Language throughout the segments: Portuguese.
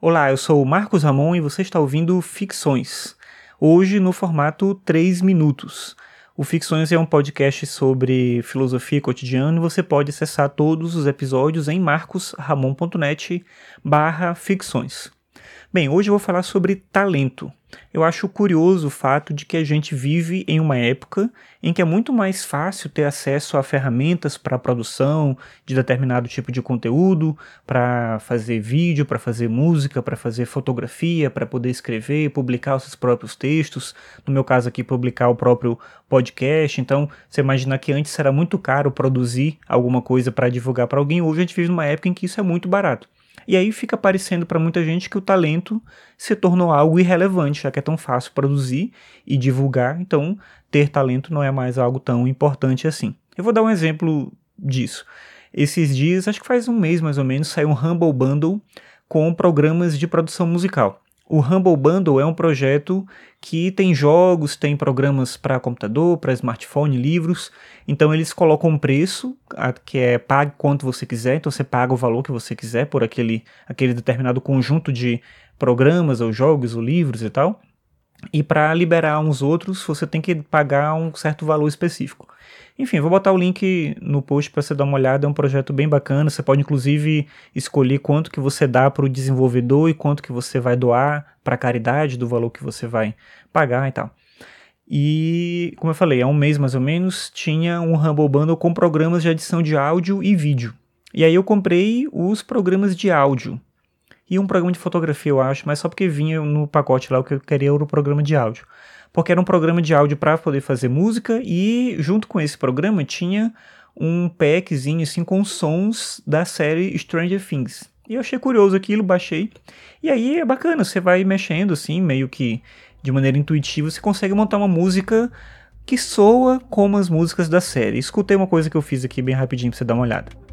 Olá, eu sou o Marcos Ramon e você está ouvindo Ficções. Hoje no formato 3 minutos. O Ficções é um podcast sobre filosofia cotidiana e você pode acessar todos os episódios em marcosramon.net barra ficções. Bem, hoje eu vou falar sobre talento. Eu acho curioso o fato de que a gente vive em uma época em que é muito mais fácil ter acesso a ferramentas para a produção de determinado tipo de conteúdo, para fazer vídeo, para fazer música, para fazer fotografia, para poder escrever, publicar os seus próprios textos, no meu caso aqui publicar o próprio podcast. Então, você imagina que antes era muito caro produzir alguma coisa para divulgar para alguém, hoje a gente vive numa época em que isso é muito barato. E aí fica parecendo para muita gente que o talento se tornou algo irrelevante, já que é tão fácil produzir e divulgar, então ter talento não é mais algo tão importante assim. Eu vou dar um exemplo disso. Esses dias, acho que faz um mês mais ou menos, saiu um Humble Bundle com programas de produção musical. O Humble Bundle é um projeto que tem jogos, tem programas para computador, para smartphone, livros. Então eles colocam um preço que é pague quanto você quiser, então você paga o valor que você quiser por aquele, aquele determinado conjunto de programas ou jogos ou livros e tal. E para liberar uns outros, você tem que pagar um certo valor específico. Enfim, vou botar o link no post para você dar uma olhada, é um projeto bem bacana. Você pode inclusive escolher quanto que você dá para o desenvolvedor e quanto que você vai doar para caridade do valor que você vai pagar e tal. E, como eu falei, há um mês mais ou menos, tinha um Humble Bundle com programas de edição de áudio e vídeo. E aí eu comprei os programas de áudio. E um programa de fotografia, eu acho, mas só porque vinha no pacote lá o que eu queria era o programa de áudio porque era um programa de áudio para poder fazer música e junto com esse programa tinha um packzinho assim com sons da série Stranger Things. E eu achei curioso aquilo, baixei. E aí é bacana, você vai mexendo assim, meio que de maneira intuitiva, você consegue montar uma música que soa como as músicas da série. Escutei uma coisa que eu fiz aqui bem rapidinho pra você dar uma olhada.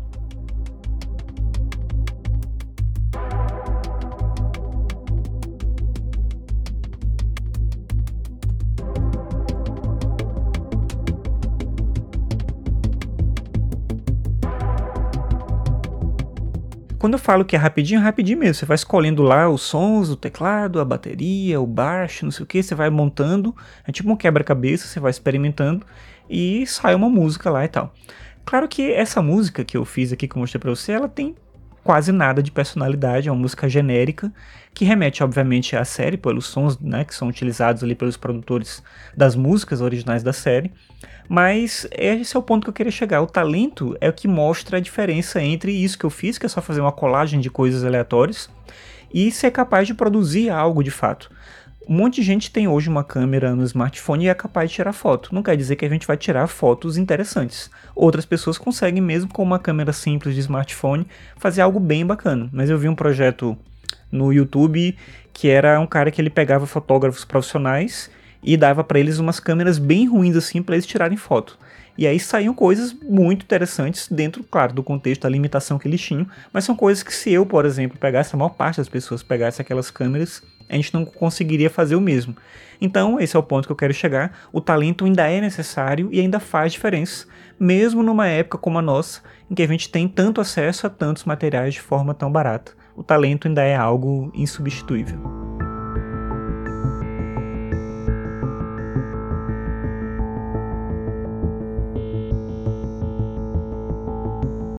Quando eu falo que é rapidinho, é rapidinho mesmo. Você vai escolhendo lá os sons, o teclado, a bateria, o baixo, não sei o que, você vai montando. É tipo um quebra-cabeça, você vai experimentando e sai uma música lá e tal. Claro que essa música que eu fiz aqui, que eu mostrei pra você, ela tem quase nada de personalidade, é uma música genérica, que remete, obviamente, à série, pelos sons né, que são utilizados ali pelos produtores das músicas originais da série. Mas esse é o ponto que eu queria chegar. O talento é o que mostra a diferença entre isso que eu fiz, que é só fazer uma colagem de coisas aleatórias, e ser capaz de produzir algo de fato. Um monte de gente tem hoje uma câmera no smartphone e é capaz de tirar foto. Não quer dizer que a gente vai tirar fotos interessantes. Outras pessoas conseguem, mesmo com uma câmera simples de smartphone, fazer algo bem bacana. Mas eu vi um projeto no YouTube que era um cara que ele pegava fotógrafos profissionais e dava para eles umas câmeras bem ruins assim para eles tirarem foto. E aí saíam coisas muito interessantes dentro, claro, do contexto da limitação que eles tinham, mas são coisas que se eu, por exemplo, pegasse, a maior parte das pessoas pegasse aquelas câmeras, a gente não conseguiria fazer o mesmo. Então, esse é o ponto que eu quero chegar. O talento ainda é necessário e ainda faz diferença, mesmo numa época como a nossa, em que a gente tem tanto acesso a tantos materiais de forma tão barata. O talento ainda é algo insubstituível.